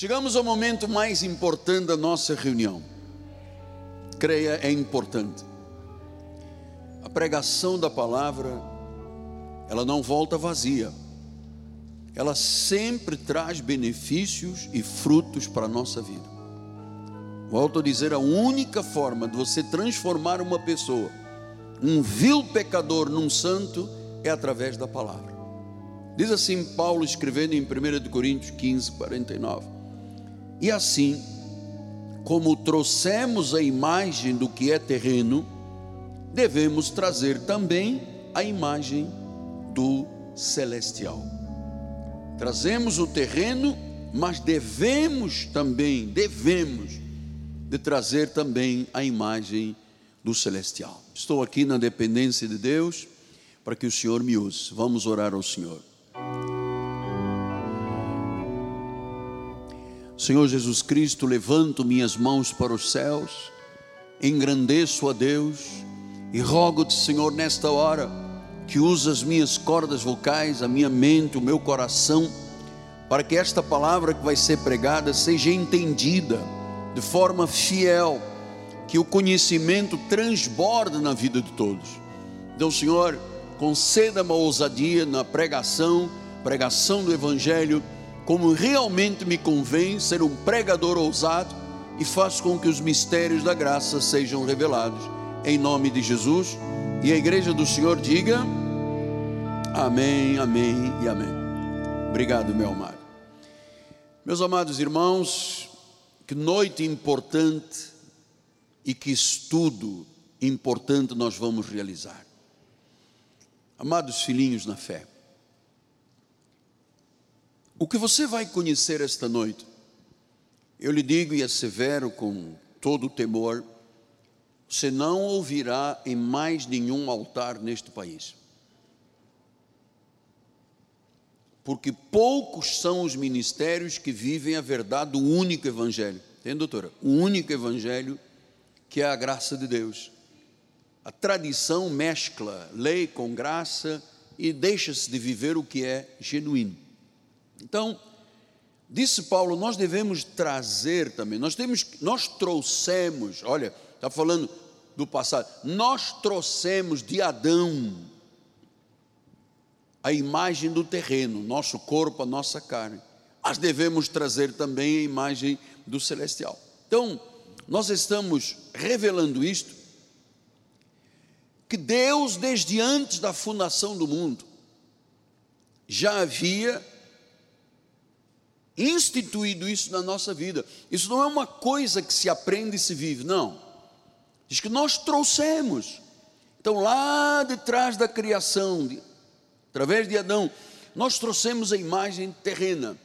Chegamos ao momento mais importante da nossa reunião. Creia, é importante. A pregação da palavra, ela não volta vazia. Ela sempre traz benefícios e frutos para a nossa vida. Volto a dizer, a única forma de você transformar uma pessoa, um vil pecador, num santo, é através da palavra. Diz assim Paulo escrevendo em 1 Coríntios 15, 49. E assim, como trouxemos a imagem do que é terreno, devemos trazer também a imagem do celestial. Trazemos o terreno, mas devemos também, devemos de trazer também a imagem do celestial. Estou aqui na dependência de Deus para que o Senhor me use. Vamos orar ao Senhor. Senhor Jesus Cristo, levanto minhas mãos para os céus, engrandeço a Deus e rogo-te, Senhor, nesta hora, que use as minhas cordas vocais, a minha mente, o meu coração, para que esta palavra que vai ser pregada seja entendida de forma fiel, que o conhecimento transborde na vida de todos. Então, Senhor, conceda-me a ousadia na pregação, pregação do Evangelho como realmente me convém ser um pregador ousado e faz com que os mistérios da graça sejam revelados. Em nome de Jesus. E a igreja do Senhor diga: Amém, Amém e Amém. Obrigado, meu amado. Meus amados irmãos, que noite importante e que estudo importante nós vamos realizar. Amados filhinhos na fé, o que você vai conhecer esta noite, eu lhe digo e assevero com todo o temor, você não ouvirá em mais nenhum altar neste país. Porque poucos são os ministérios que vivem a verdade do único evangelho. Tem, doutora? O único evangelho que é a graça de Deus. A tradição mescla lei com graça e deixa-se de viver o que é genuíno. Então, disse Paulo, nós devemos trazer também, nós temos, nós trouxemos, olha, está falando do passado, nós trouxemos de Adão a imagem do terreno, nosso corpo, a nossa carne, mas devemos trazer também a imagem do celestial. Então, nós estamos revelando isto, que Deus, desde antes da fundação do mundo, já havia instituído isso na nossa vida. Isso não é uma coisa que se aprende e se vive, não. Diz que nós trouxemos. Então, lá de trás da criação, de, através de Adão, nós trouxemos a imagem terrena.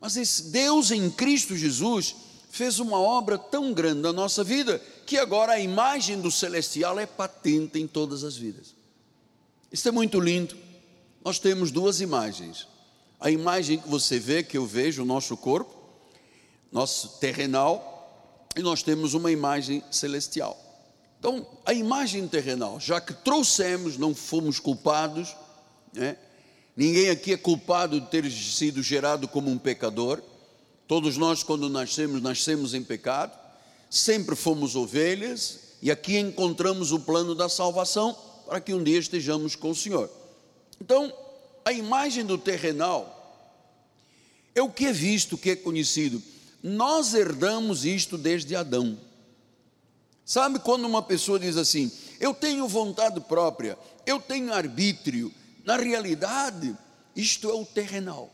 Mas esse Deus em Cristo Jesus fez uma obra tão grande na nossa vida que agora a imagem do celestial é patente em todas as vidas. Isso é muito lindo. Nós temos duas imagens a imagem que você vê, que eu vejo, o nosso corpo, nosso terrenal, e nós temos uma imagem celestial. Então, a imagem terrenal, já que trouxemos, não fomos culpados, né? ninguém aqui é culpado de ter sido gerado como um pecador, todos nós, quando nascemos, nascemos em pecado, sempre fomos ovelhas, e aqui encontramos o plano da salvação para que um dia estejamos com o Senhor. Então, a imagem do terrenal é o que é visto, o que é conhecido. Nós herdamos isto desde Adão. Sabe quando uma pessoa diz assim: Eu tenho vontade própria, eu tenho arbítrio. Na realidade, isto é o terrenal.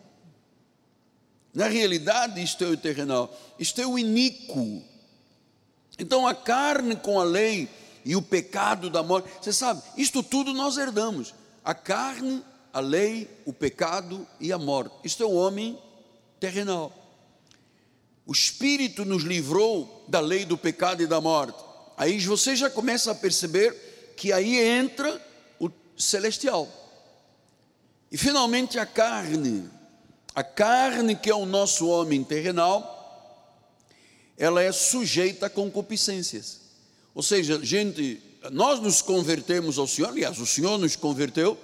Na realidade, isto é o terrenal. Isto é o iníquo. Então, a carne com a lei e o pecado da morte, você sabe, isto tudo nós herdamos. A carne a lei, o pecado e a morte. Isto é o homem terrenal. O Espírito nos livrou da lei do pecado e da morte. Aí você já começa a perceber que aí entra o celestial. E finalmente a carne. A carne que é o nosso homem terrenal, ela é sujeita a concupiscências. Ou seja, gente, nós nos convertemos ao Senhor, aliás, o Senhor nos converteu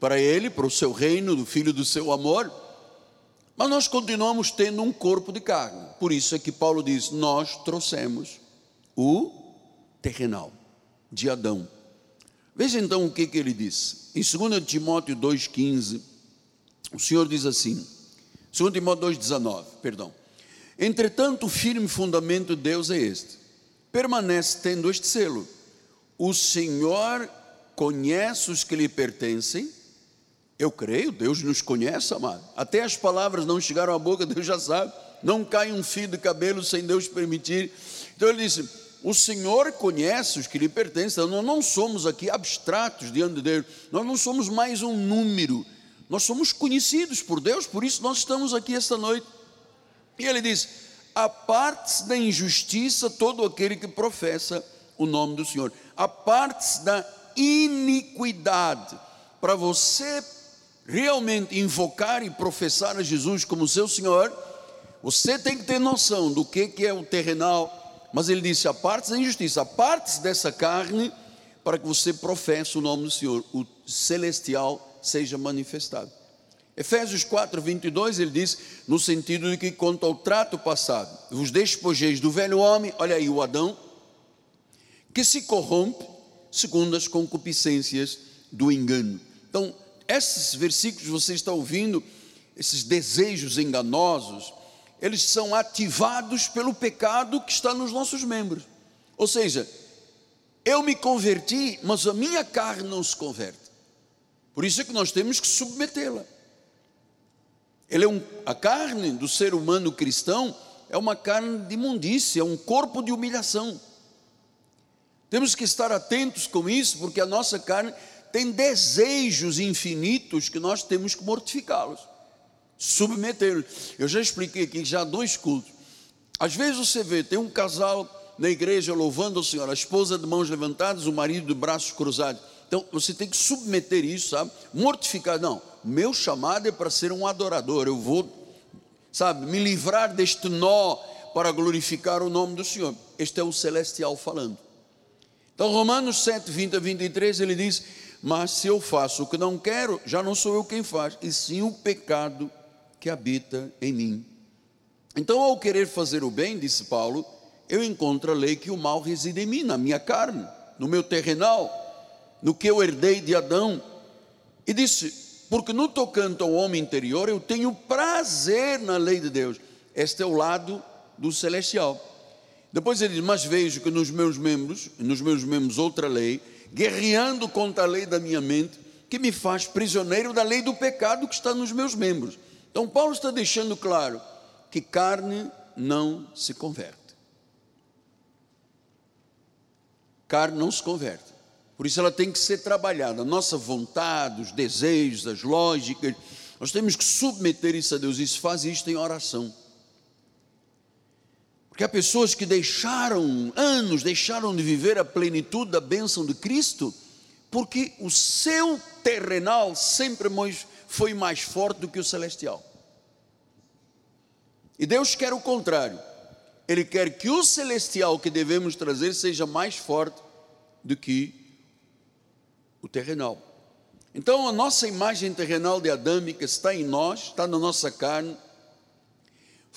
para Ele, para o seu reino, do Filho do seu amor, Mas nós continuamos tendo um corpo de carne. Por isso é que Paulo diz: Nós trouxemos o terrenal de Adão. Veja então o que, que ele diz. Em 2 Timóteo 2,15, o Senhor diz assim: 2 Timóteo 2,19, perdão. Entretanto, o firme fundamento de Deus é este: permanece tendo este selo. O Senhor conhece os que lhe pertencem eu creio, Deus nos conhece, amado. Até as palavras não chegaram à boca, Deus já sabe. Não cai um fio de cabelo sem Deus permitir. Então ele disse: O Senhor conhece os que lhe pertencem. Nós não somos aqui abstratos diante de Deus. Nós não somos mais um número. Nós somos conhecidos por Deus, por isso nós estamos aqui esta noite. E ele diz: Aparte-se da injustiça todo aquele que professa o nome do Senhor. Aparte-se da iniquidade. Para você realmente invocar e professar a Jesus como seu Senhor, você tem que ter noção do que, que é o terrenal. Mas ele disse: aparte da injustiça, aparte dessa carne, para que você professe o nome do Senhor, o celestial seja manifestado. Efésios 4, 22, ele diz, no sentido de que, quanto ao trato passado, vos despojeis do velho homem, olha aí o Adão, que se corrompe segundo as concupiscências do engano. Então, esses versículos que você está ouvindo, esses desejos enganosos, eles são ativados pelo pecado que está nos nossos membros. Ou seja, eu me converti, mas a minha carne não se converte. Por isso é que nós temos que submetê-la. Ele é um, a carne do ser humano cristão é uma carne de imundícia, é um corpo de humilhação. Temos que estar atentos com isso, porque a nossa carne tem desejos infinitos que nós temos que mortificá-los, submetê-los. Eu já expliquei aqui já dois cultos. Às vezes você vê, tem um casal na igreja louvando o Senhor, a esposa de mãos levantadas, o marido de braços cruzados. Então você tem que submeter isso, sabe? Mortificar. Não, meu chamado é para ser um adorador. Eu vou, sabe, me livrar deste nó para glorificar o nome do Senhor. Este é o celestial falando. Então, Romanos 7, 20 a 23, ele diz: mas se eu faço o que não quero, já não sou eu quem faz, e sim o pecado que habita em mim. Então, ao querer fazer o bem, disse Paulo, eu encontro a lei que o mal reside em mim, na minha carne, no meu terrenal, no que eu herdei de Adão. E disse: porque no tocante ao homem interior, eu tenho prazer na lei de Deus. Este é o lado do celestial. Depois ele diz: Mas vejo que nos meus membros, nos meus membros outra lei, guerreando contra a lei da minha mente, que me faz prisioneiro da lei do pecado que está nos meus membros. Então, Paulo está deixando claro que carne não se converte. Carne não se converte. Por isso ela tem que ser trabalhada. Nossa vontade, os desejos, as lógicas, nós temos que submeter isso a Deus. Isso faz isto em oração. Porque há pessoas que deixaram anos, deixaram de viver a plenitude da bênção de Cristo, porque o seu terrenal sempre foi mais forte do que o celestial. E Deus quer o contrário. Ele quer que o celestial que devemos trazer seja mais forte do que o terrenal. Então a nossa imagem terrenal de adâmica está em nós, está na nossa carne,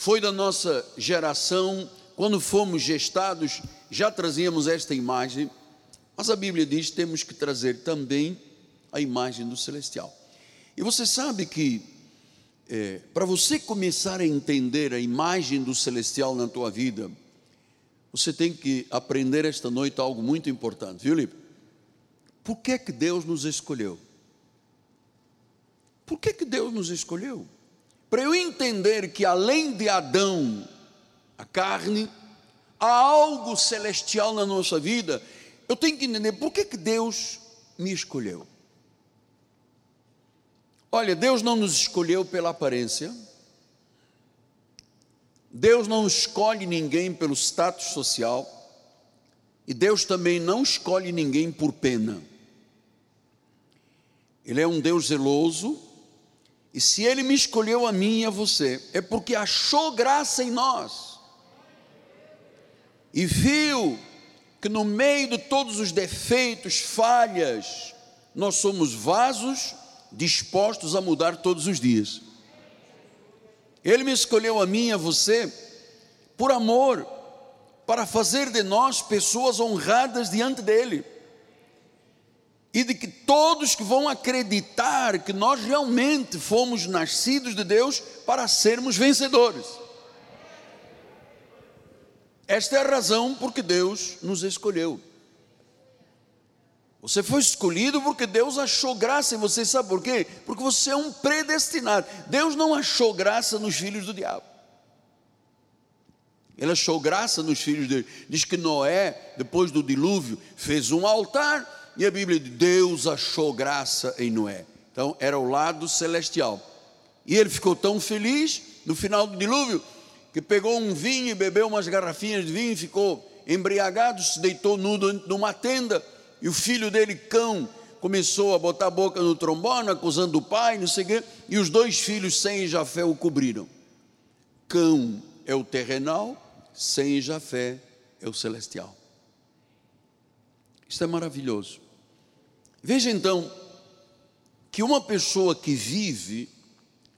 foi da nossa geração, quando fomos gestados, já trazíamos esta imagem, mas a Bíblia diz que temos que trazer também a imagem do celestial. E você sabe que, é, para você começar a entender a imagem do celestial na tua vida, você tem que aprender esta noite algo muito importante, viu, Lipe? Por que, que Deus nos escolheu? Por que, que Deus nos escolheu? Para eu entender que além de Adão, a carne, há algo celestial na nossa vida, eu tenho que entender por que, que Deus me escolheu. Olha, Deus não nos escolheu pela aparência, Deus não escolhe ninguém pelo status social, e Deus também não escolhe ninguém por pena. Ele é um Deus zeloso, e se Ele me escolheu a mim e a você, é porque achou graça em nós. E viu que no meio de todos os defeitos, falhas, nós somos vasos dispostos a mudar todos os dias. Ele me escolheu a mim e a você por amor, para fazer de nós pessoas honradas diante dele. E de que todos que vão acreditar que nós realmente fomos nascidos de Deus para sermos vencedores. Esta é a razão por que Deus nos escolheu. Você foi escolhido porque Deus achou graça em você, sabe por quê? Porque você é um predestinado. Deus não achou graça nos filhos do diabo. Ele achou graça nos filhos dele. Diz que Noé, depois do dilúvio, fez um altar e a Bíblia diz: Deus achou graça em Noé. Então era o lado celestial. E ele ficou tão feliz no final do dilúvio que pegou um vinho e bebeu umas garrafinhas de vinho, ficou embriagado, se deitou nudo numa tenda e o filho dele, cão, começou a botar a boca no trombone, acusando o pai, não sei o quê, e os dois filhos, sem Jafé, o cobriram. Cão é o terrenal, sem Jafé é o celestial. Isso é maravilhoso. Veja então que uma pessoa que vive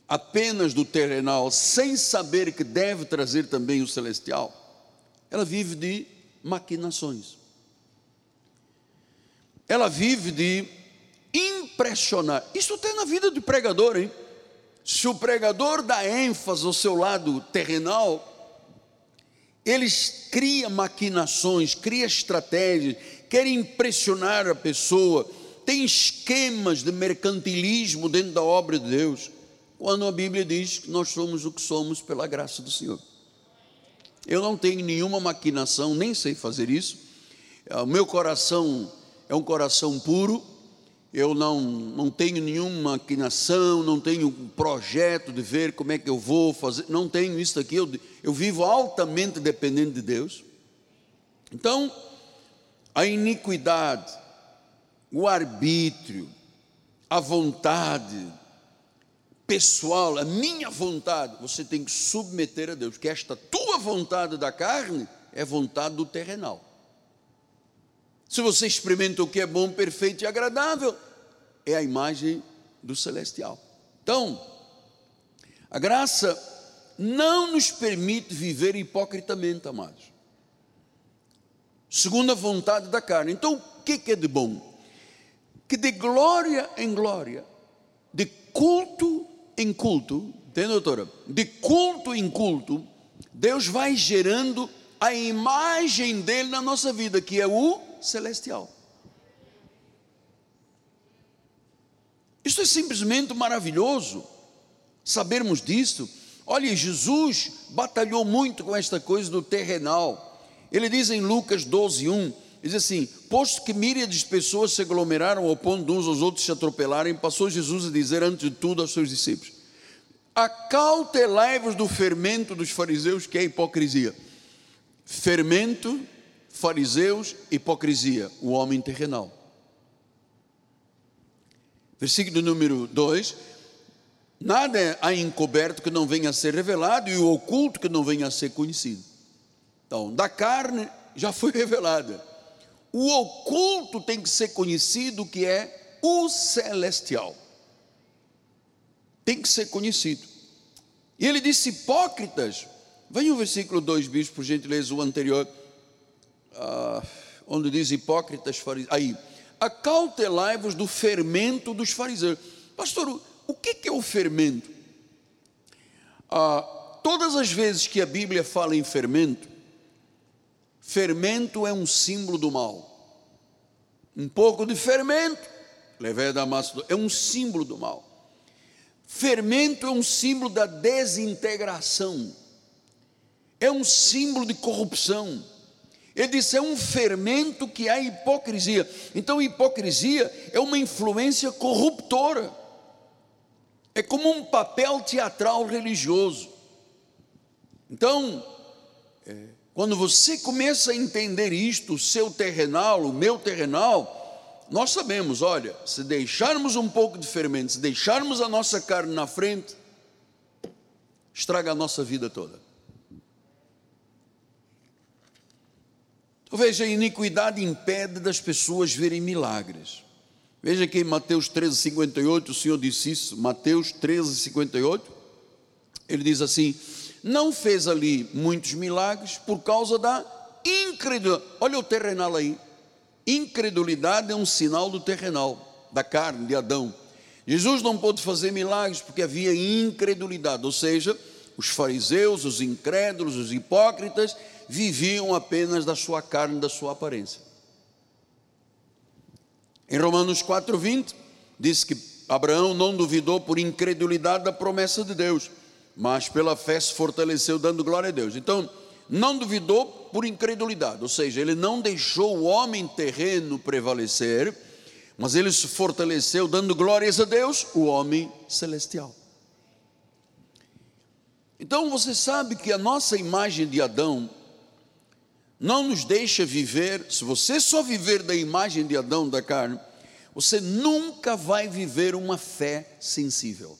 apenas do terrenal, sem saber que deve trazer também o celestial, ela vive de maquinações ela vive de impressionar. Isso tem na vida do pregador, hein? Se o pregador dá ênfase ao seu lado terrenal, eles cria maquinações, cria estratégias, querem impressionar a pessoa, tem esquemas de mercantilismo dentro da obra de Deus, quando a Bíblia diz que nós somos o que somos pela graça do Senhor. Eu não tenho nenhuma maquinação, nem sei fazer isso. O meu coração é um coração puro, eu não, não tenho nenhuma maquinação, não tenho projeto de ver como é que eu vou fazer, não tenho isso aqui, eu, eu vivo altamente dependente de Deus. Então, a iniquidade, o arbítrio, a vontade pessoal, a minha vontade, você tem que submeter a Deus, que esta tua vontade da carne é vontade do terrenal. Se você experimenta o que é bom, perfeito e agradável, é a imagem do celestial. Então, a graça não nos permite viver hipocritamente, amados. Segundo a vontade da carne. Então, o que é de bom? Que de glória em glória, de culto em culto, entende, doutora? De culto em culto, Deus vai gerando a imagem dele na nossa vida, que é o celestial. Isso é simplesmente maravilhoso, sabermos disso. Olha, Jesus batalhou muito com esta coisa do terrenal. Ele diz em Lucas 12, 1, diz assim: Posto que míriades de pessoas se aglomeraram ao ponto de uns aos outros se atropelarem, passou Jesus a dizer antes de tudo aos seus discípulos: Acautelai-vos do fermento dos fariseus, que é a hipocrisia. Fermento fariseus, hipocrisia, o homem terrenal. Versículo número 2: Nada há encoberto que não venha a ser revelado, e o oculto que não venha a ser conhecido. Então, da carne já foi revelada. O oculto tem que ser conhecido, que é o celestial. Tem que ser conhecido. E ele disse: hipócritas. Venha o versículo 2, bispo, por gentileza, o anterior ah, onde diz hipócritas fariseus, aí, acautelai-vos do fermento dos fariseus. Pastor, o que é o fermento? Ah, todas as vezes que a Bíblia fala em fermento, fermento é um símbolo do mal. Um pouco de fermento, levé da massa, é um símbolo do mal. Fermento é um símbolo da desintegração, é um símbolo de corrupção ele disse: é um fermento que há hipocrisia. Então, hipocrisia é uma influência corruptora. É como um papel teatral religioso. Então, é, quando você começa a entender isto, o seu terrenal, o meu terrenal, nós sabemos, olha, se deixarmos um pouco de fermento, se deixarmos a nossa carne na frente, estraga a nossa vida toda. Veja, a iniquidade impede das pessoas verem milagres. Veja que em Mateus 13, 58, o Senhor disse isso, Mateus 13, 58. Ele diz assim: não fez ali muitos milagres por causa da incredulidade. Olha o terrenal aí. Incredulidade é um sinal do terrenal, da carne, de Adão. Jesus não pôde fazer milagres porque havia incredulidade, ou seja, os fariseus, os incrédulos, os hipócritas viviam apenas da sua carne, da sua aparência. Em Romanos 4:20 diz que Abraão não duvidou por incredulidade da promessa de Deus, mas pela fé se fortaleceu dando glória a Deus. Então, não duvidou por incredulidade, ou seja, ele não deixou o homem terreno prevalecer, mas ele se fortaleceu dando glórias a Deus, o homem celestial. Então você sabe que a nossa imagem de Adão não nos deixa viver, se você só viver da imagem de Adão da carne, você nunca vai viver uma fé sensível.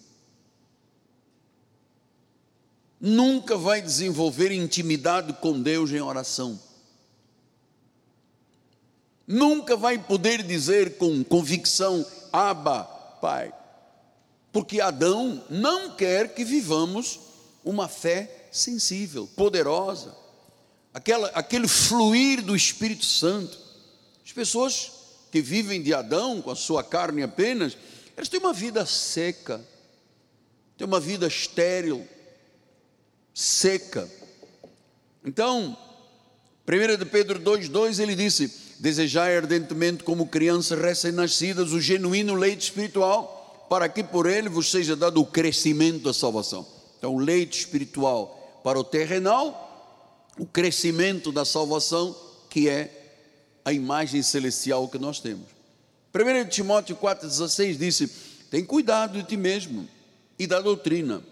Nunca vai desenvolver intimidade com Deus em oração. Nunca vai poder dizer com convicção, Abba, Pai. Porque Adão não quer que vivamos uma fé sensível, poderosa, aquela, aquele fluir do Espírito Santo. As pessoas que vivem de Adão, com a sua carne apenas, elas têm uma vida seca, têm uma vida estéril, seca. Então, 1 de Pedro 2,2 ele disse: Desejai ardentemente, como crianças recém-nascidas, o genuíno leite espiritual, para que por ele vos seja dado o crescimento da salvação. Então, leite espiritual para o terrenal, o crescimento da salvação, que é a imagem celestial que nós temos. 1 Timóteo 4,16 disse: Tem cuidado de ti mesmo e da doutrina.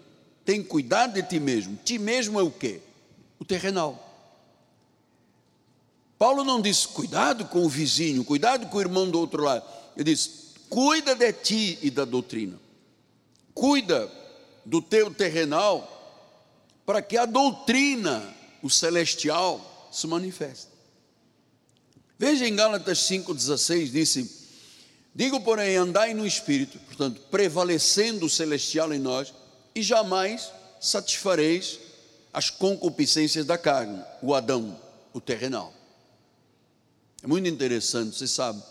Tem cuidado de ti mesmo. Ti mesmo é o quê? O terrenal. Paulo não disse cuidado com o vizinho, cuidado com o irmão do outro lado. Ele disse: cuida de ti e da doutrina. Cuida do teu terrenal, para que a doutrina, o celestial, se manifeste. Veja em Gálatas 5,16, disse: Digo, porém, andai no espírito, portanto, prevalecendo o celestial em nós, e jamais satisfareis as concupiscências da carne, o Adão, o terrenal. É muito interessante, você sabe,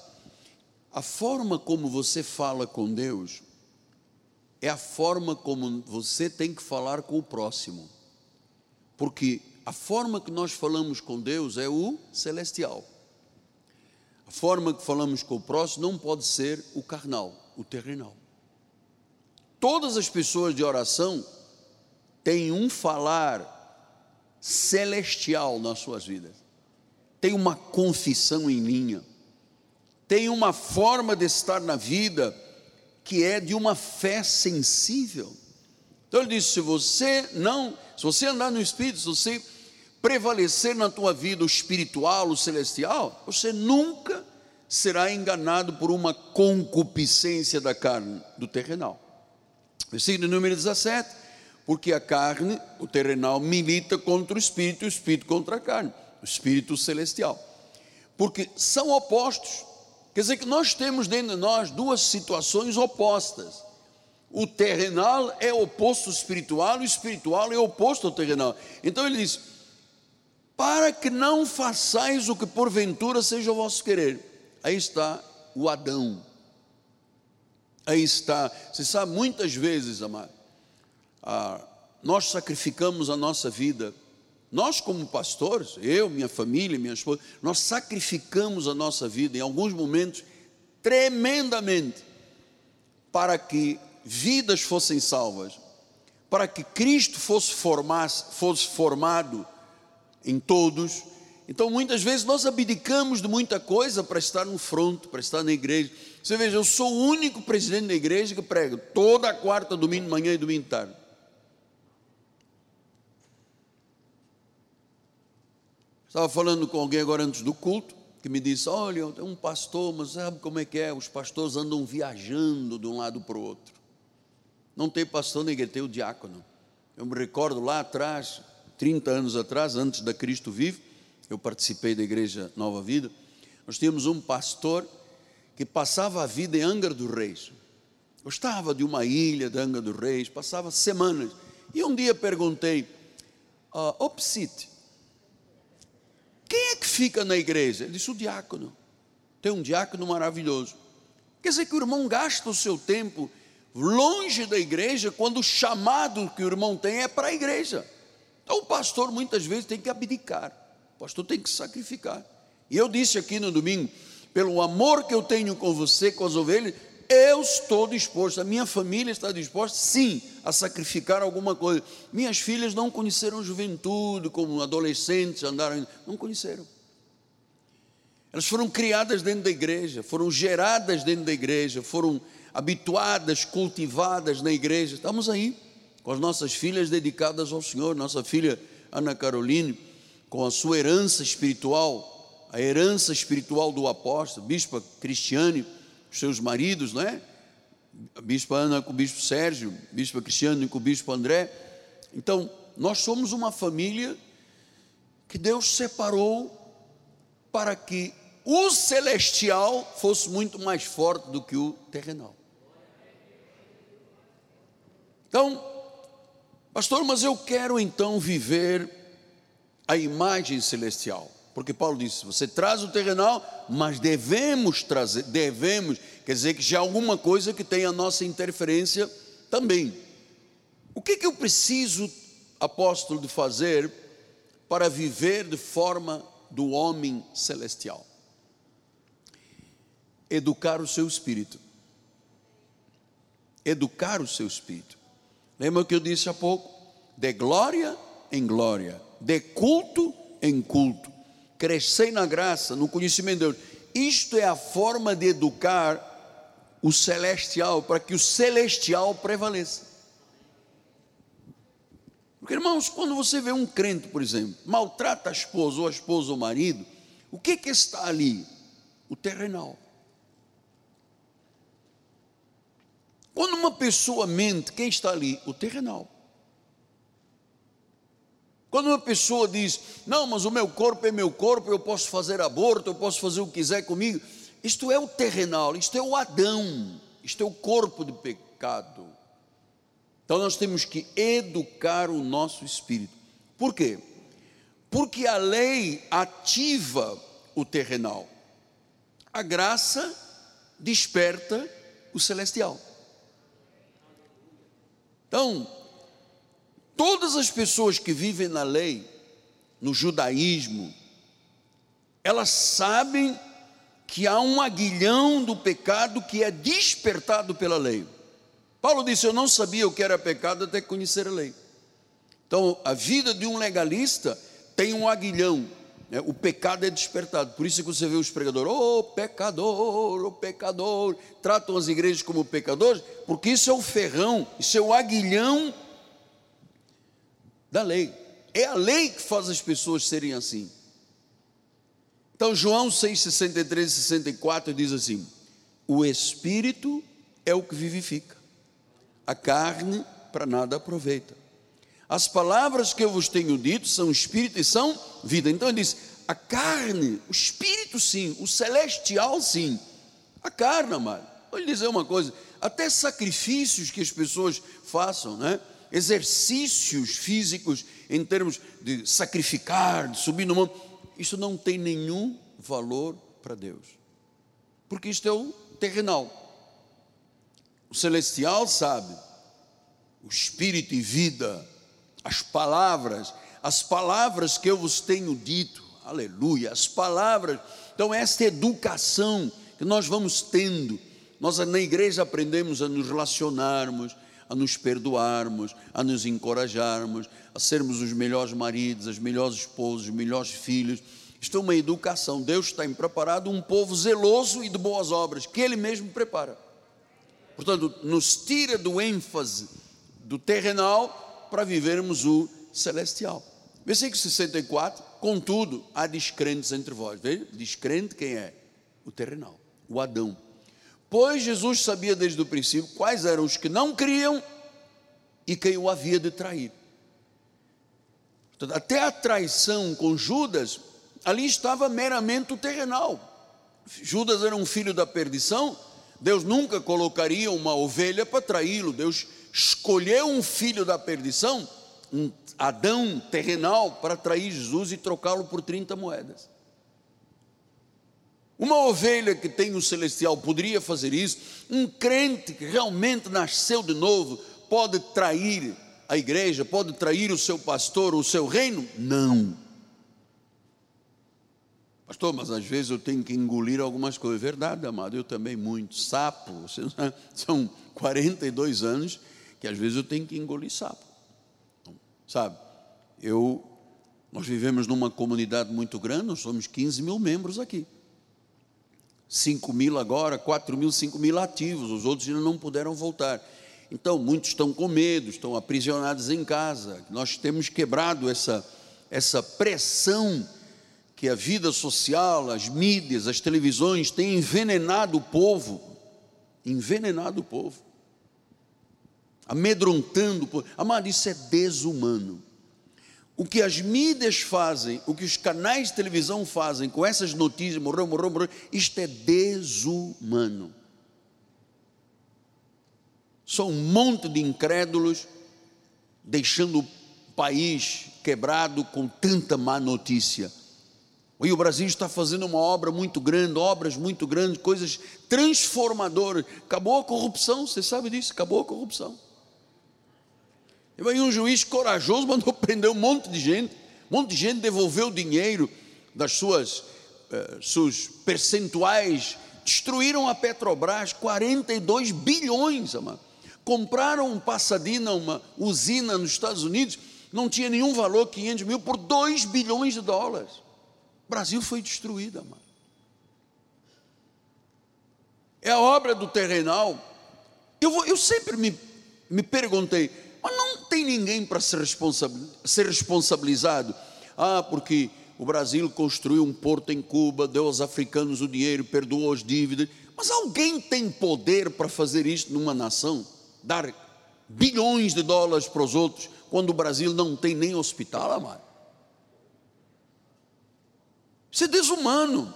a forma como você fala com Deus é a forma como você tem que falar com o próximo. Porque a forma que nós falamos com Deus é o celestial. A forma que falamos com o próximo não pode ser o carnal, o terrenal. Todas as pessoas de oração têm um falar celestial nas suas vidas. Tem uma confissão em linha. Tem uma forma de estar na vida que é de uma fé sensível. Então ele disse: se você não, se você andar no Espírito, se você prevalecer na tua vida o espiritual, o celestial, você nunca será enganado por uma concupiscência da carne, do terrenal. Versículo número 17: porque a carne, o terrenal, milita contra o espírito, e o espírito contra a carne, o espírito celestial. Porque são opostos. Quer dizer que nós temos dentro de nós duas situações opostas. O terrenal é oposto ao espiritual, o espiritual é oposto ao terrenal. Então ele diz: para que não façais o que porventura seja o vosso querer. Aí está o Adão. Aí está. Você sabe, muitas vezes, amado, nós sacrificamos a nossa vida nós, como pastores, eu, minha família, minha esposa, nós sacrificamos a nossa vida em alguns momentos tremendamente para que vidas fossem salvas, para que Cristo fosse, formar, fosse formado em todos. Então, muitas vezes nós abdicamos de muita coisa para estar no fronto, para estar na igreja. Você veja, eu sou o único presidente da igreja que prega toda quarta, domingo de manhã e domingo de tarde. Estava falando com alguém agora antes do culto, que me disse: Olha, tem um pastor, mas sabe como é que é? Os pastores andam viajando de um lado para o outro. Não tem pastor nem tem o diácono. Eu me recordo lá atrás, 30 anos atrás, antes da Cristo Vivo, eu participei da Igreja Nova Vida. Nós tínhamos um pastor que passava a vida em Angra dos Reis. Gostava de uma ilha de Angra dos Reis, passava semanas. E um dia perguntei, uh, Opsit, quem é que fica na igreja? Ele disse, o diácono. Tem um diácono maravilhoso. Quer dizer que o irmão gasta o seu tempo longe da igreja, quando o chamado que o irmão tem é para a igreja. Então o pastor muitas vezes tem que abdicar, pastor tem que sacrificar. E eu disse aqui no domingo, pelo amor que eu tenho com você, com as ovelhas, eu estou disposto, a minha família está disposta, sim, a sacrificar alguma coisa. Minhas filhas não conheceram juventude, como adolescentes andaram, não conheceram. Elas foram criadas dentro da igreja, foram geradas dentro da igreja, foram habituadas, cultivadas na igreja. Estamos aí com as nossas filhas dedicadas ao Senhor, nossa filha Ana Caroline, com a sua herança espiritual, a herança espiritual do apóstolo, bispa Cristiane, seus maridos, não é? A bispa Ana com o bispo Sérgio, bispa Cristiane com o bispo André. Então, nós somos uma família que Deus separou para que o celestial fosse muito mais forte do que o terrenal. Então, pastor, mas eu quero então viver a imagem celestial. Porque Paulo disse: você traz o terrenal, mas devemos trazer, devemos, quer dizer que já alguma coisa que tem a nossa interferência também. O que, que eu preciso, apóstolo, de fazer para viver de forma do homem celestial? Educar o seu espírito. Educar o seu espírito. Lembra o que eu disse há pouco? De glória em glória, de culto em culto. Crescer na graça, no conhecimento de Deus. Isto é a forma de educar o celestial, para que o celestial prevaleça. Porque, irmãos, quando você vê um crente, por exemplo, maltrata a esposa, ou a esposa ou o marido, o que, que está ali? O terrenal. Quando uma pessoa mente, quem está ali? O terrenal. Quando uma pessoa diz, não, mas o meu corpo é meu corpo, eu posso fazer aborto, eu posso fazer o que quiser comigo, isto é o terrenal, isto é o Adão, isto é o corpo de pecado. Então nós temos que educar o nosso espírito. Por quê? Porque a lei ativa o terrenal, a graça desperta o celestial. Então, todas as pessoas que vivem na lei, no judaísmo, elas sabem que há um aguilhão do pecado que é despertado pela lei. Paulo disse: Eu não sabia o que era pecado até conhecer a lei. Então, a vida de um legalista tem um aguilhão, né? o pecado é despertado. Por isso que você vê os pregadores, oh pecador, oh pecador, tratam as igrejas como pecadores, porque isso é o ferrão, isso é o aguilhão da lei. É a lei que faz as pessoas serem assim. Então, João 6, 63 e 64 diz assim: O Espírito é o que vivifica, a carne para nada aproveita. As palavras que eu vos tenho dito são espírito e são vida. Então ele diz: a carne, o espírito sim, o celestial sim. A carne, amado. Vou lhe dizer uma coisa: até sacrifícios que as pessoas façam, né? Exercícios físicos em termos de sacrificar, de subir no monte, isso não tem nenhum valor para Deus, porque isto é o terrenal. O celestial sabe, o espírito e vida as palavras, as palavras que eu vos tenho dito, aleluia, as palavras. Então, esta educação que nós vamos tendo, nós na igreja aprendemos a nos relacionarmos, a nos perdoarmos, a nos encorajarmos, a sermos os melhores maridos, as melhores esposas, os melhores filhos. Isto é uma educação. Deus tem preparado um povo zeloso e de boas obras, que Ele mesmo prepara. Portanto, nos tira do ênfase do terrenal para vivermos o celestial. Versículo 64, contudo, há descrentes entre vós. Veja, descrente quem é? O terrenal, o Adão. Pois Jesus sabia desde o princípio quais eram os que não criam e quem o havia de trair. Até a traição com Judas, ali estava meramente o terrenal. Judas era um filho da perdição, Deus nunca colocaria uma ovelha para traí-lo, Deus escolheu um filho da perdição, um Adão terrenal, para atrair Jesus e trocá-lo por 30 moedas. Uma ovelha que tem o celestial poderia fazer isso. Um crente que realmente nasceu de novo pode trair a igreja, pode trair o seu pastor, o seu reino? Não. Pastor, mas às vezes eu tenho que engolir algumas coisas. Verdade, amado, eu também muito. Sapo, são 42 anos que às vezes eu tenho que engolir sapo. Sabe, eu, nós vivemos numa comunidade muito grande, nós somos 15 mil membros aqui. 5 mil agora, 4 mil, 5 mil ativos, os outros ainda não puderam voltar. Então, muitos estão com medo, estão aprisionados em casa. Nós temos quebrado essa, essa pressão que a vida social, as mídias, as televisões têm envenenado o povo, envenenado o povo, amedrontando o povo. Amado, isso é desumano o que as mídias fazem, o que os canais de televisão fazem com essas notícias, morreu, morreu, morreu, isto é desumano. São um monte de incrédulos deixando o país quebrado com tanta má notícia. E o Brasil está fazendo uma obra muito grande, obras muito grandes, coisas transformadoras. Acabou a corrupção, você sabe disso, acabou a corrupção. E um juiz corajoso mandou prender um monte de gente, um monte de gente devolveu o dinheiro das suas, eh, seus percentuais, destruíram a Petrobras, 42 bilhões, amado. Compraram um Passadina, uma usina nos Estados Unidos, não tinha nenhum valor, 500 mil, por 2 bilhões de dólares. O Brasil foi destruído, amado. É a obra do terrenal. Eu, vou, eu sempre me, me perguntei, mas não tem ninguém para ser, responsabilizado. Ah, porque o Brasil construiu um porto em Cuba, deu aos africanos o dinheiro, perdoou as dívidas. Mas alguém tem poder para fazer isso numa nação? Dar bilhões de dólares para os outros, quando o Brasil não tem nem hospital, amado? Isso é desumano.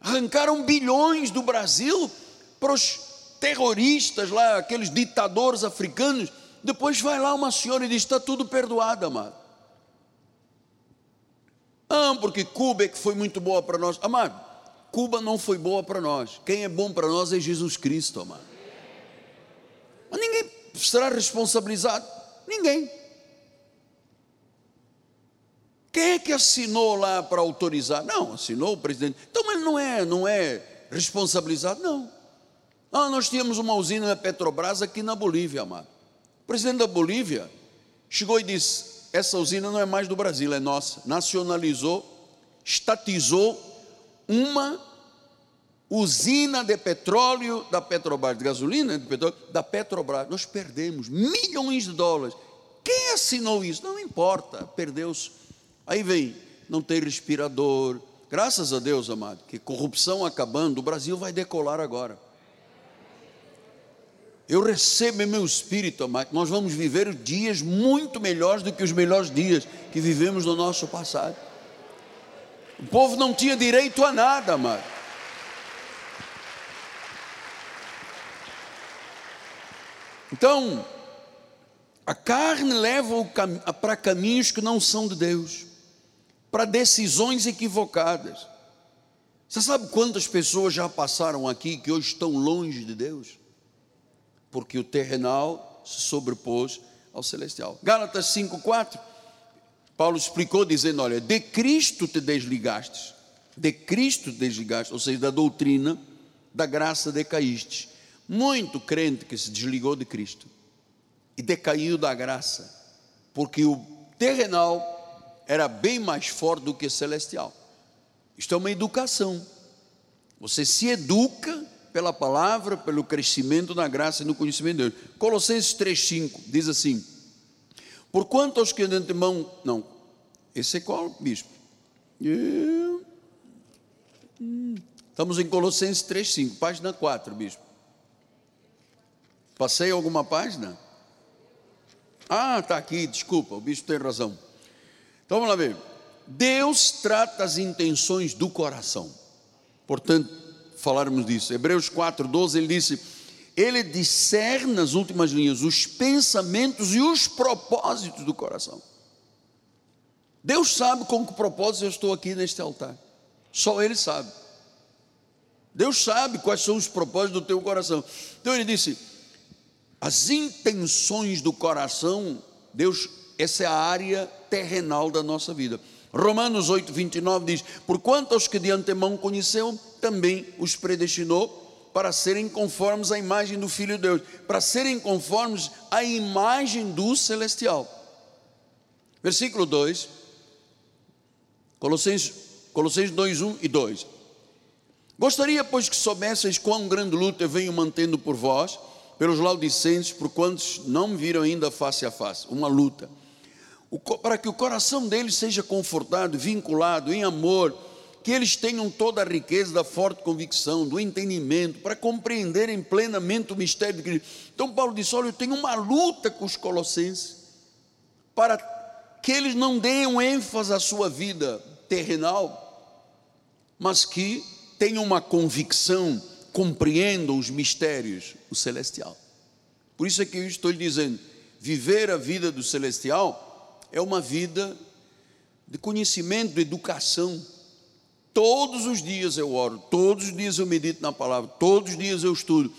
Arrancaram bilhões do Brasil para os terroristas lá, aqueles ditadores africanos. Depois vai lá uma senhora e diz: está tudo perdoado, amado. Ah, porque Cuba é que foi muito boa para nós. Amado, Cuba não foi boa para nós. Quem é bom para nós é Jesus Cristo, amado. Mas ninguém será responsabilizado. Ninguém. Quem é que assinou lá para autorizar? Não, assinou o presidente. Então, mas não é, não é responsabilizado? Não. Ah, nós tínhamos uma usina da Petrobras aqui na Bolívia, amado. O presidente da Bolívia chegou e disse: essa usina não é mais do Brasil, é nossa. Nacionalizou, estatizou uma usina de petróleo da Petrobras, de gasolina, de petróleo, da Petrobras. Nós perdemos milhões de dólares. Quem assinou isso? Não importa, perdeu-se. Aí vem, não tem respirador. Graças a Deus, amado, que corrupção acabando, o Brasil vai decolar agora. Eu recebo em meu espírito, amado, nós vamos viver dias muito melhores do que os melhores dias que vivemos no nosso passado. O povo não tinha direito a nada, amado. Então, a carne leva para caminhos que não são de Deus, para decisões equivocadas. Você sabe quantas pessoas já passaram aqui que hoje estão longe de Deus? Porque o terrenal se sobrepôs ao celestial. Gálatas 5:4. Paulo explicou dizendo, olha, de Cristo te desligaste. De Cristo te desligaste, ou seja, da doutrina da graça decaíste. Muito crente que se desligou de Cristo e decaiu da graça, porque o terrenal era bem mais forte do que celestial. Isto é uma educação. Você se educa pela palavra, pelo crescimento na graça e no conhecimento de Deus. Colossenses 3,5 diz assim: Porquanto aos que de antemão. Não, esse é qual, bispo? Estamos em Colossenses 3,5, página 4, bispo. Passei alguma página? Ah, está aqui, desculpa, o bispo tem razão. Então vamos lá ver. Deus trata as intenções do coração. Portanto, falarmos disso. Hebreus 4:12 ele disse: ele discerne nas últimas linhas os pensamentos e os propósitos do coração. Deus sabe com que propósito eu estou aqui neste altar. Só Ele sabe. Deus sabe quais são os propósitos do teu coração. Então ele disse: as intenções do coração, Deus, essa é a área terrenal da nossa vida. Romanos 8, 29 diz: Porquanto aos que de antemão conheceu, também os predestinou para serem conformes à imagem do Filho de Deus, para serem conformes à imagem do celestial. Versículo 2, Colossenses, Colossenses 2, 1 e 2. Gostaria, pois, que soubesseis quão grande luta eu venho mantendo por vós, pelos laudicenses, por quantos não me viram ainda face a face. Uma luta. Para que o coração deles seja confortado, vinculado em amor, que eles tenham toda a riqueza da forte convicção, do entendimento, para compreenderem plenamente o mistério de Cristo. Então Paulo disse: Olha, eu tenho uma luta com os colossenses, para que eles não deem ênfase à sua vida terrenal, mas que tenham uma convicção, compreendam os mistérios, o celestial. Por isso é que eu estou lhe dizendo: viver a vida do celestial é uma vida de conhecimento, de educação Todos os dias eu oro, todos os dias eu medito na palavra, todos os dias eu estudo,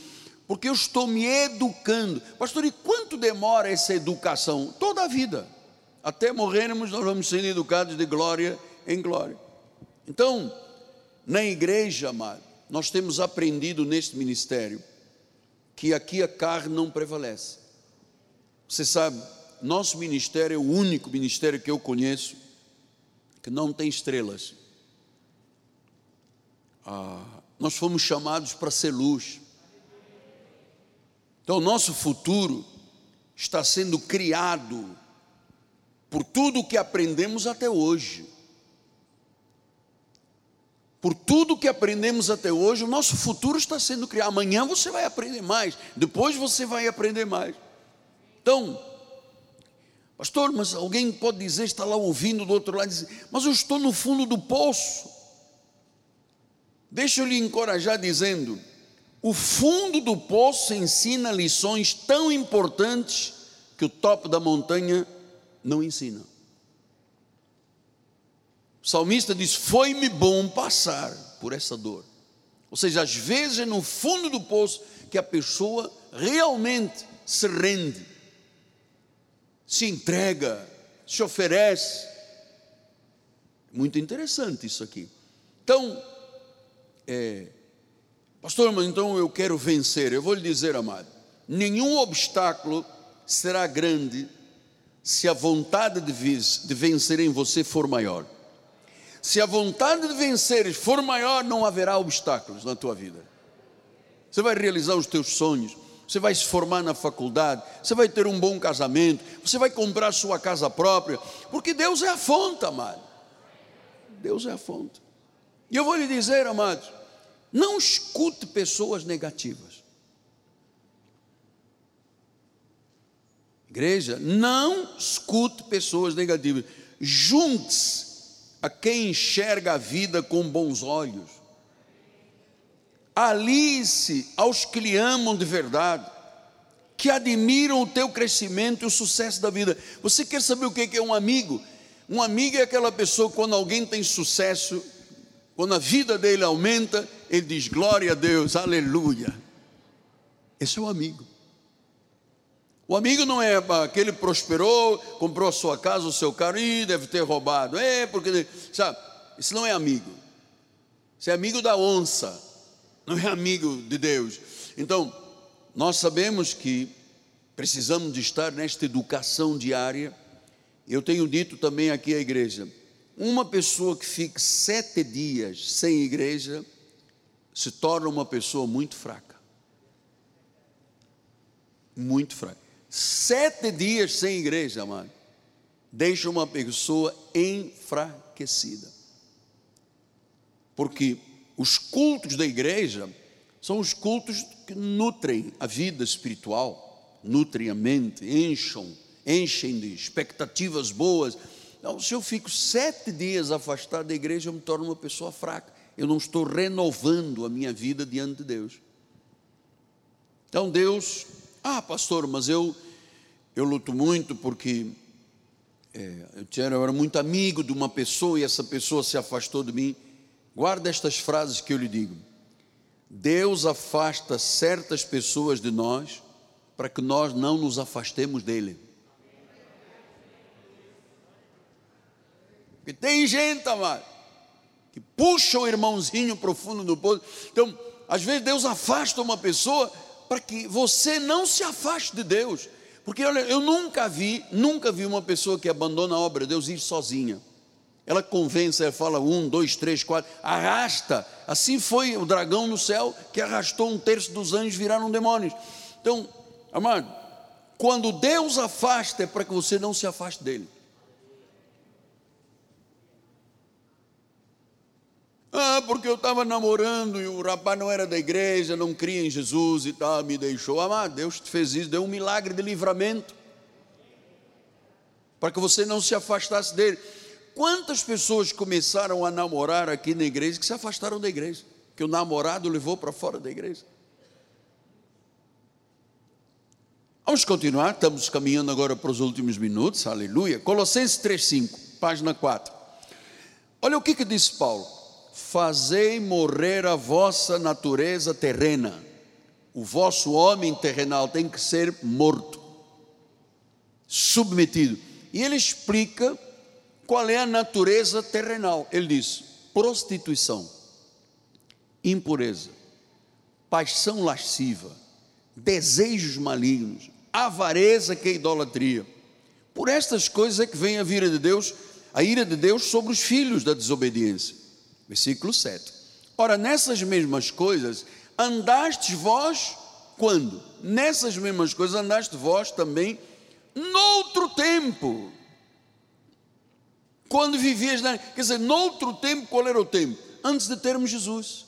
porque eu estou me educando. Pastor, e quanto demora essa educação? Toda a vida. Até morrermos, nós vamos sendo educados de glória em glória. Então, na igreja, amado, nós temos aprendido neste ministério que aqui a carne não prevalece. Você sabe, nosso ministério é o único ministério que eu conheço que não tem estrelas ah, nós fomos chamados para ser luz. Então, nosso futuro está sendo criado por tudo o que aprendemos até hoje. Por tudo que aprendemos até hoje, o nosso futuro está sendo criado. Amanhã você vai aprender mais, depois você vai aprender mais. Então, pastor, mas alguém pode dizer, está lá ouvindo do outro lado, diz, mas eu estou no fundo do poço. Deixa eu lhe encorajar dizendo: o fundo do poço ensina lições tão importantes que o topo da montanha não ensina. O salmista diz: Foi-me bom passar por essa dor. Ou seja, às vezes é no fundo do poço que a pessoa realmente se rende, se entrega, se oferece. Muito interessante isso aqui. Então, é, pastor, mas então eu quero vencer. Eu vou lhe dizer, amado, nenhum obstáculo será grande se a vontade de vencer em você for maior. Se a vontade de vencer for maior, não haverá obstáculos na tua vida. Você vai realizar os teus sonhos, você vai se formar na faculdade, você vai ter um bom casamento, você vai comprar sua casa própria, porque Deus é a fonte, amado. Deus é a fonte. E eu vou lhe dizer, amados, não escute pessoas negativas. Igreja, não escute pessoas negativas. Junte-se a quem enxerga a vida com bons olhos. Alice aos que lhe amam de verdade, que admiram o teu crescimento e o sucesso da vida. Você quer saber o que é um amigo? Um amigo é aquela pessoa quando alguém tem sucesso, quando a vida dele aumenta, ele diz glória a Deus, aleluia. Esse é o amigo. O amigo não é aquele prosperou, comprou a sua casa, o seu carro, e deve ter roubado. É, porque, sabe, isso não é amigo. Isso é amigo da onça, não é amigo de Deus. Então, nós sabemos que precisamos de estar nesta educação diária. Eu tenho dito também aqui à igreja, uma pessoa que fique sete dias sem igreja se torna uma pessoa muito fraca. Muito fraca. Sete dias sem igreja, amado, deixa uma pessoa enfraquecida. Porque os cultos da igreja são os cultos que nutrem a vida espiritual, nutrem a mente, enchem, enchem de expectativas boas não, se eu fico sete dias afastado da igreja, eu me torno uma pessoa fraca. Eu não estou renovando a minha vida diante de Deus. Então Deus, ah, pastor, mas eu eu luto muito porque é, eu, tinha, eu era muito amigo de uma pessoa e essa pessoa se afastou de mim. Guarda estas frases que eu lhe digo. Deus afasta certas pessoas de nós para que nós não nos afastemos dele. Porque tem gente, amado, que puxa o irmãozinho profundo no poço. Então, às vezes Deus afasta uma pessoa para que você não se afaste de Deus. Porque olha, eu nunca vi, nunca vi uma pessoa que abandona a obra de Deus ir sozinha. Ela convence, ela fala um, dois, três, quatro, arrasta. Assim foi o dragão no céu que arrastou um terço dos anjos viraram demônios. Então, amado, quando Deus afasta é para que você não se afaste dele. Ah, porque eu estava namorando e o rapaz não era da igreja, não cria em Jesus e tal, me deixou. Ah, Deus te fez isso, deu um milagre de livramento. Para que você não se afastasse dele. Quantas pessoas começaram a namorar aqui na igreja que se afastaram da igreja? Que o namorado levou para fora da igreja. Vamos continuar, estamos caminhando agora para os últimos minutos, aleluia. Colossenses 3,5, página 4. Olha o que, que disse Paulo fazei morrer a vossa natureza terrena. O vosso homem terrenal tem que ser morto, submetido. E ele explica qual é a natureza terrenal. Ele diz: prostituição, impureza, paixão lasciva, desejos malignos, avareza que é idolatria. Por estas coisas é que vem a ira de Deus, a ira de Deus sobre os filhos da desobediência. Versículo 7. Ora, nessas mesmas coisas andastes vós quando? Nessas mesmas coisas andaste vós também noutro tempo. Quando vivias na, quer dizer, noutro tempo, qual era o tempo? Antes de termos Jesus.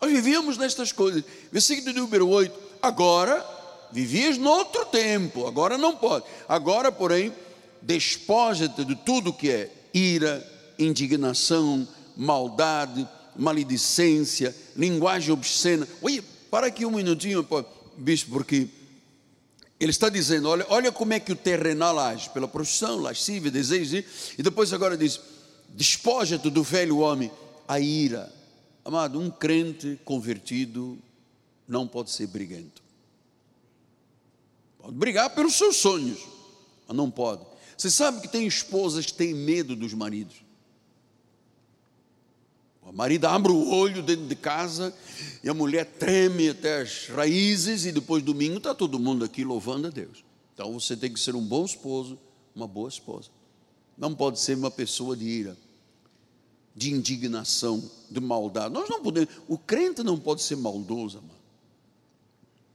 Nós vivíamos nestas coisas. Versículo número 8. Agora vivias noutro tempo, agora não pode. Agora, porém, despoja-te de tudo que é ira, indignação, maldade, maledicência, linguagem obscena. Oi, para aqui um minutinho, bispo, porque ele está dizendo: olha, olha como é que o terrenal age, pela profissão, lascívia, desejo, e depois agora diz: despoja-te do velho homem, a ira. Amado, um crente convertido não pode ser briguento. Pode brigar pelos seus sonhos, mas não pode. Você sabe que tem esposas que têm medo dos maridos. O marido abre o olho dentro de casa e a mulher treme até as raízes e depois domingo está todo mundo aqui louvando a Deus. Então você tem que ser um bom esposo, uma boa esposa. Não pode ser uma pessoa de ira, de indignação, de maldade. Nós não podemos, o crente não pode ser maldoso, amado.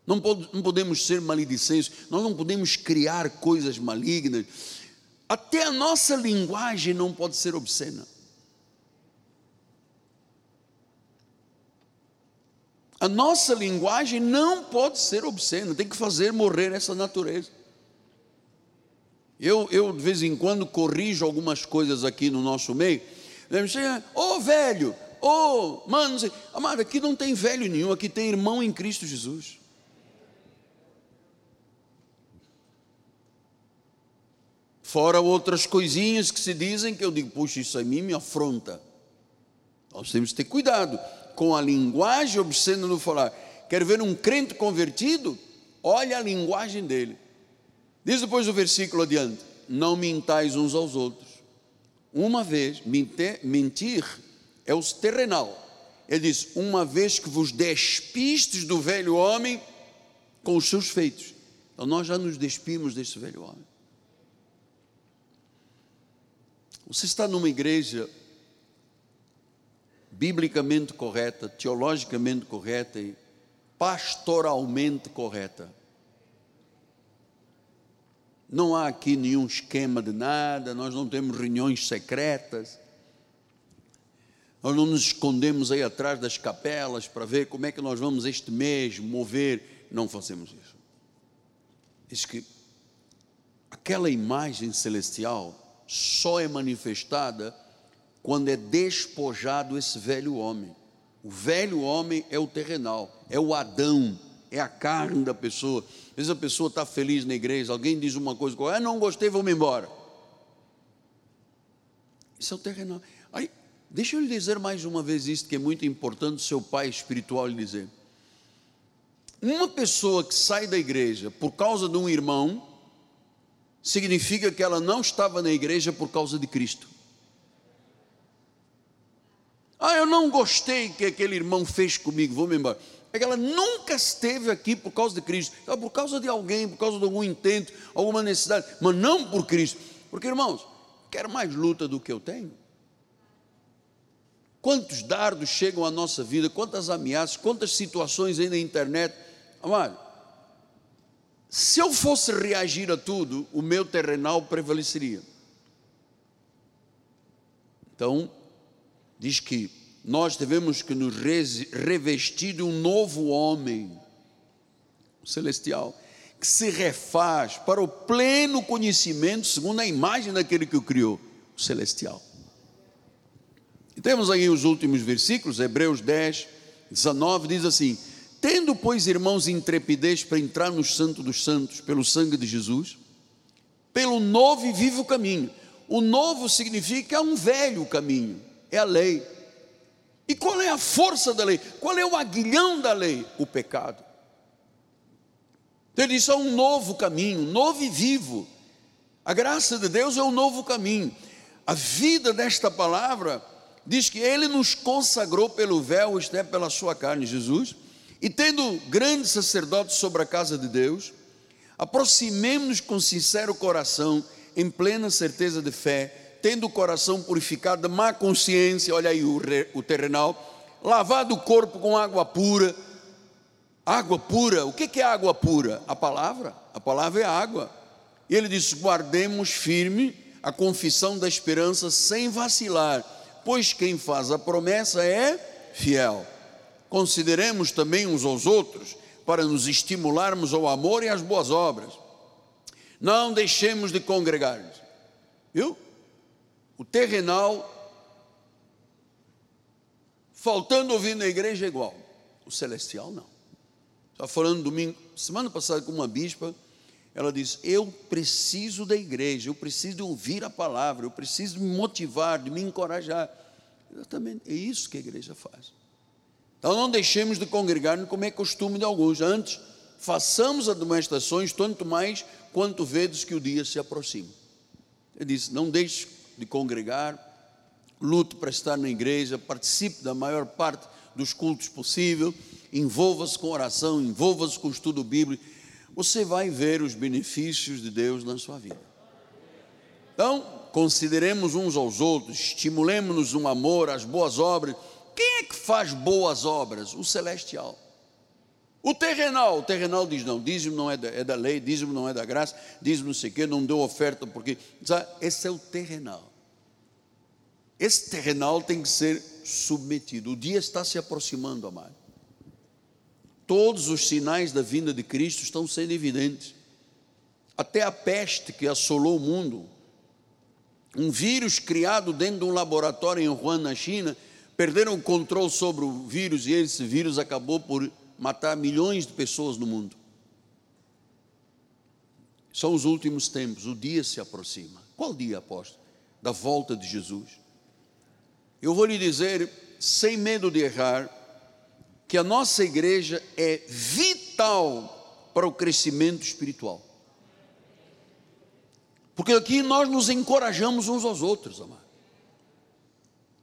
Não, pode, não podemos ser maledicentes, nós não podemos criar coisas malignas. Até a nossa linguagem não pode ser obscena. A nossa linguagem não pode ser obscena, tem que fazer morrer essa natureza. Eu, eu de vez em quando corrijo algumas coisas aqui no nosso meio. Ô oh, velho, ô oh, mano, amado, aqui não tem velho nenhum, aqui tem irmão em Cristo Jesus. Fora outras coisinhas que se dizem que eu digo, puxa, isso a mim me afronta. Nós temos que ter cuidado com a linguagem obscena no falar. Quer ver um crente convertido? Olha a linguagem dele. Diz depois o versículo adiante: Não mintais uns aos outros. Uma vez, mentir é o terrenal. Ele diz: Uma vez que vos despistes do velho homem com os seus feitos. Então nós já nos despimos desse velho homem. Você está numa igreja biblicamente correta, teologicamente correta e pastoralmente correta. Não há aqui nenhum esquema de nada, nós não temos reuniões secretas, nós não nos escondemos aí atrás das capelas para ver como é que nós vamos este mês mover, não fazemos isso. Diz que aquela imagem celestial só é manifestada quando é despojado esse velho homem. O velho homem é o terrenal, é o Adão, é a carne da pessoa. Às vezes a pessoa está feliz na igreja, alguém diz uma coisa, ah, não gostei, vou-me embora. Isso é o terrenal. Aí, deixa eu lhe dizer mais uma vez isto que é muito importante, seu pai espiritual lhe dizer. Uma pessoa que sai da igreja por causa de um irmão, significa que ela não estava na igreja por causa de Cristo. Ah, eu não gostei que aquele irmão fez comigo, vou me embora. É que ela nunca esteve aqui por causa de Cristo, então, por causa de alguém, por causa de algum intento, alguma necessidade, mas não por Cristo. Porque, irmãos, quero mais luta do que eu tenho. Quantos dardos chegam à nossa vida, quantas ameaças, quantas situações aí na internet. Amado, se eu fosse reagir a tudo, o meu terrenal prevaleceria. Então, diz que nós devemos que nos revestir de um novo homem celestial, que se refaz para o pleno conhecimento, segundo a imagem daquele que o criou, o celestial. E temos aí os últimos versículos, Hebreus 10, 19, diz assim: Tendo, pois, irmãos, intrepidez para entrar no Santo dos Santos pelo sangue de Jesus, pelo novo e vivo caminho. O novo significa um velho caminho, é a lei. E qual é a força da lei? Qual é o aguilhão da lei? O pecado. Então ele diz: é um novo caminho, novo e vivo. A graça de Deus é um novo caminho. A vida desta palavra diz que ele nos consagrou pelo véu, isto é, pela sua carne, Jesus e tendo grande sacerdote sobre a casa de Deus, aproximemos-nos com sincero coração, em plena certeza de fé, tendo o coração purificado má consciência, olha aí o, o terrenal, lavado o corpo com água pura. Água pura, o que é água pura? A palavra, a palavra é água. E ele diz: guardemos firme a confissão da esperança sem vacilar, pois quem faz a promessa é fiel. Consideremos também uns aos outros para nos estimularmos ao amor e às boas obras. Não deixemos de congregar. Viu? O terrenal, faltando ouvir na igreja é igual. O celestial não. Estava falando domingo, semana passada com uma bispa, ela disse: Eu preciso da igreja, eu preciso ouvir a palavra, eu preciso me motivar, de me encorajar. Exatamente, é isso que a igreja faz. Então não deixemos de congregar como é costume de alguns. Antes, façamos admoestações, tanto mais quanto vedes que o dia se aproxima. Ele disse: não deixe de congregar, lute para estar na igreja, participe da maior parte dos cultos possível, envolva-se com oração, envolva-se com estudo bíblico. Você vai ver os benefícios de Deus na sua vida. Então, consideremos uns aos outros, estimulemos-nos um amor, as boas obras quem é que faz boas obras? O celestial. O terrenal, o terrenal diz não, dízimo não é da, é da lei, dízimo não é da graça, dízimo não sei o quê, não deu oferta porque. Sabe? Esse é o terrenal. Esse terrenal tem que ser submetido. O dia está se aproximando, amado. Todos os sinais da vinda de Cristo estão sendo evidentes. Até a peste que assolou o mundo, um vírus criado dentro de um laboratório em Wuhan, na China, perderam o controle sobre o vírus e esse vírus acabou por matar milhões de pessoas no mundo. São os últimos tempos, o dia se aproxima. Qual dia, apóstolo? Da volta de Jesus. Eu vou lhe dizer, sem medo de errar, que a nossa igreja é vital para o crescimento espiritual. Porque aqui nós nos encorajamos uns aos outros, amado.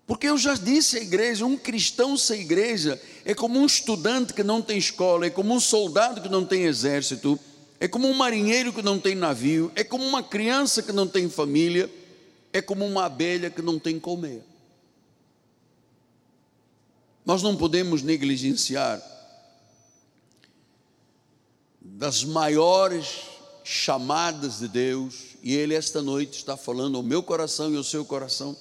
Porque eu já disse à igreja: um cristão sem igreja é como um estudante que não tem escola, é como um soldado que não tem exército, é como um marinheiro que não tem navio, é como uma criança que não tem família, é como uma abelha que não tem colmeia. Nós não podemos negligenciar das maiores chamadas de Deus, e Ele esta noite está falando ao meu coração e ao seu coração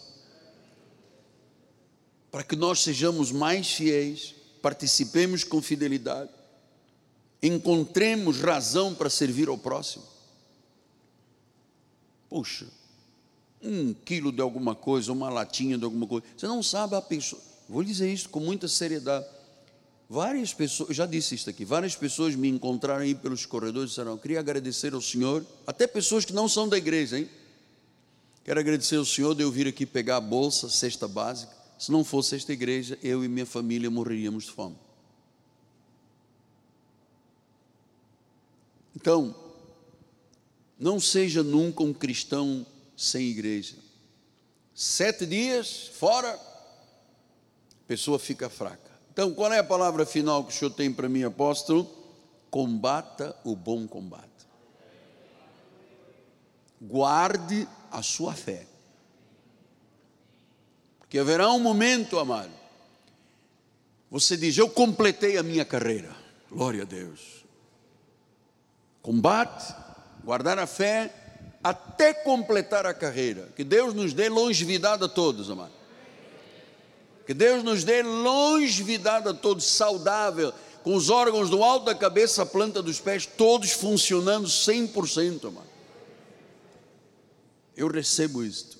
para que nós sejamos mais fiéis, participemos com fidelidade, encontremos razão para servir ao próximo. Puxa, um quilo de alguma coisa, uma latinha de alguma coisa, você não sabe a pessoa, vou dizer isso com muita seriedade. Várias pessoas, já disse isso aqui, várias pessoas me encontraram aí pelos corredores e disseram: queria agradecer ao Senhor, até pessoas que não são da igreja, hein? Quero agradecer ao Senhor de eu vir aqui pegar a bolsa, cesta básica. Se não fosse esta igreja, eu e minha família morreríamos de fome. Então, não seja nunca um cristão sem igreja. Sete dias fora, a pessoa fica fraca. Então, qual é a palavra final que o senhor tem para mim, apóstolo? Combata o bom combate. Guarde a sua fé. Porque haverá um momento, amado, você diz: Eu completei a minha carreira. Glória a Deus. Combate, guardar a fé, até completar a carreira. Que Deus nos dê longevidade a todos, amado. Que Deus nos dê longevidade a todos, saudável, com os órgãos do alto da cabeça à planta dos pés, todos funcionando 100%, mano. Eu recebo isto.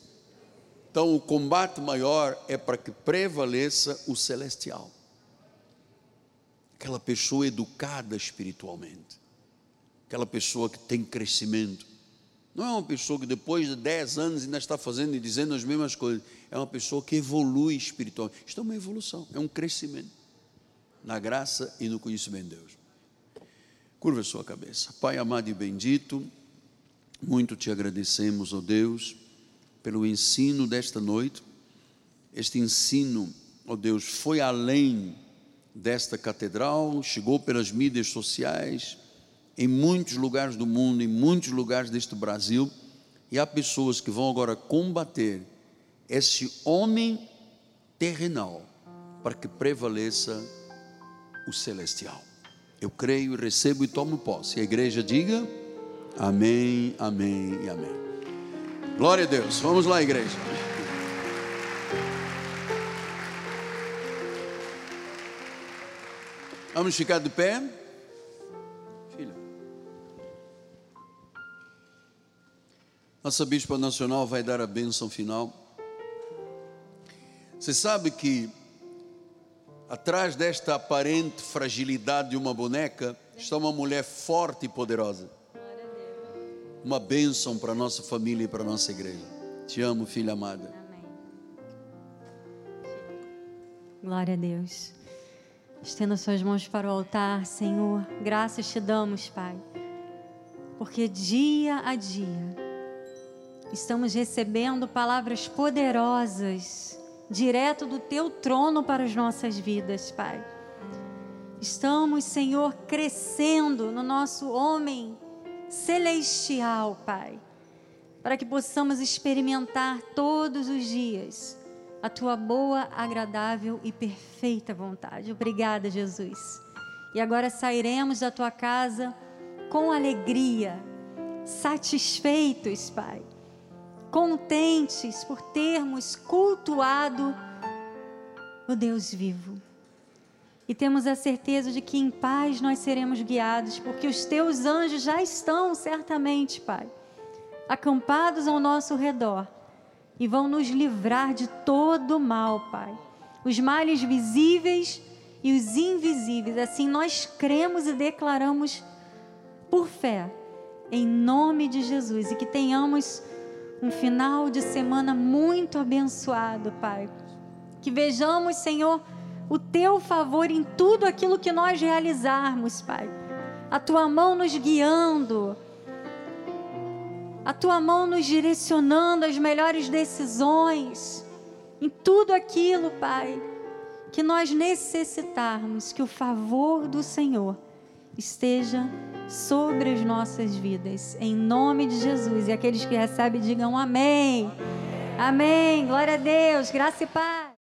Então, o combate maior é para que prevaleça o celestial. Aquela pessoa educada espiritualmente, aquela pessoa que tem crescimento, não é uma pessoa que depois de 10 anos ainda está fazendo e dizendo as mesmas coisas. É uma pessoa que evolui espiritualmente. Isto é uma evolução, é um crescimento na graça e no conhecimento de Deus. Curva a sua cabeça. Pai amado e bendito, muito te agradecemos, ó oh Deus, pelo ensino desta noite. Este ensino, ó oh Deus, foi além desta catedral, chegou pelas mídias sociais em muitos lugares do mundo, em muitos lugares deste Brasil, e há pessoas que vão agora combater esse homem terrenal para que prevaleça o celestial. Eu creio, recebo e tomo posse. E a igreja diga: Amém, Amém e Amém. Glória a Deus. Vamos lá, igreja. Vamos ficar de pé. Nossa Bispa Nacional vai dar a bênção final. Você sabe que atrás desta aparente fragilidade de uma boneca está uma mulher forte e poderosa. Uma bênção para nossa família e para nossa igreja. Te amo, filha amada. Amém. Glória a Deus. Estenda suas mãos para o altar, Senhor. Graças te damos, Pai. Porque dia a dia estamos recebendo palavras poderosas, direto do teu trono para as nossas vidas, Pai. Estamos, Senhor, crescendo no nosso homem celestial, Pai, para que possamos experimentar todos os dias a tua boa, agradável e perfeita vontade. Obrigada, Jesus. E agora sairemos da tua casa com alegria, satisfeitos, Pai contentes por termos cultuado o Deus vivo. E temos a certeza de que em paz nós seremos guiados, porque os teus anjos já estão, certamente, Pai, acampados ao nosso redor e vão nos livrar de todo o mal, Pai. Os males visíveis e os invisíveis. Assim nós cremos e declaramos por fé, em nome de Jesus, e que tenhamos um final de semana muito abençoado, Pai. Que vejamos, Senhor, o teu favor em tudo aquilo que nós realizarmos, Pai. A tua mão nos guiando, a tua mão nos direcionando às melhores decisões, em tudo aquilo, Pai, que nós necessitarmos, que o favor do Senhor esteja sobre as nossas vidas, em nome de Jesus. E aqueles que recebem, digam amém. Amém. Glória a Deus. Graça e paz.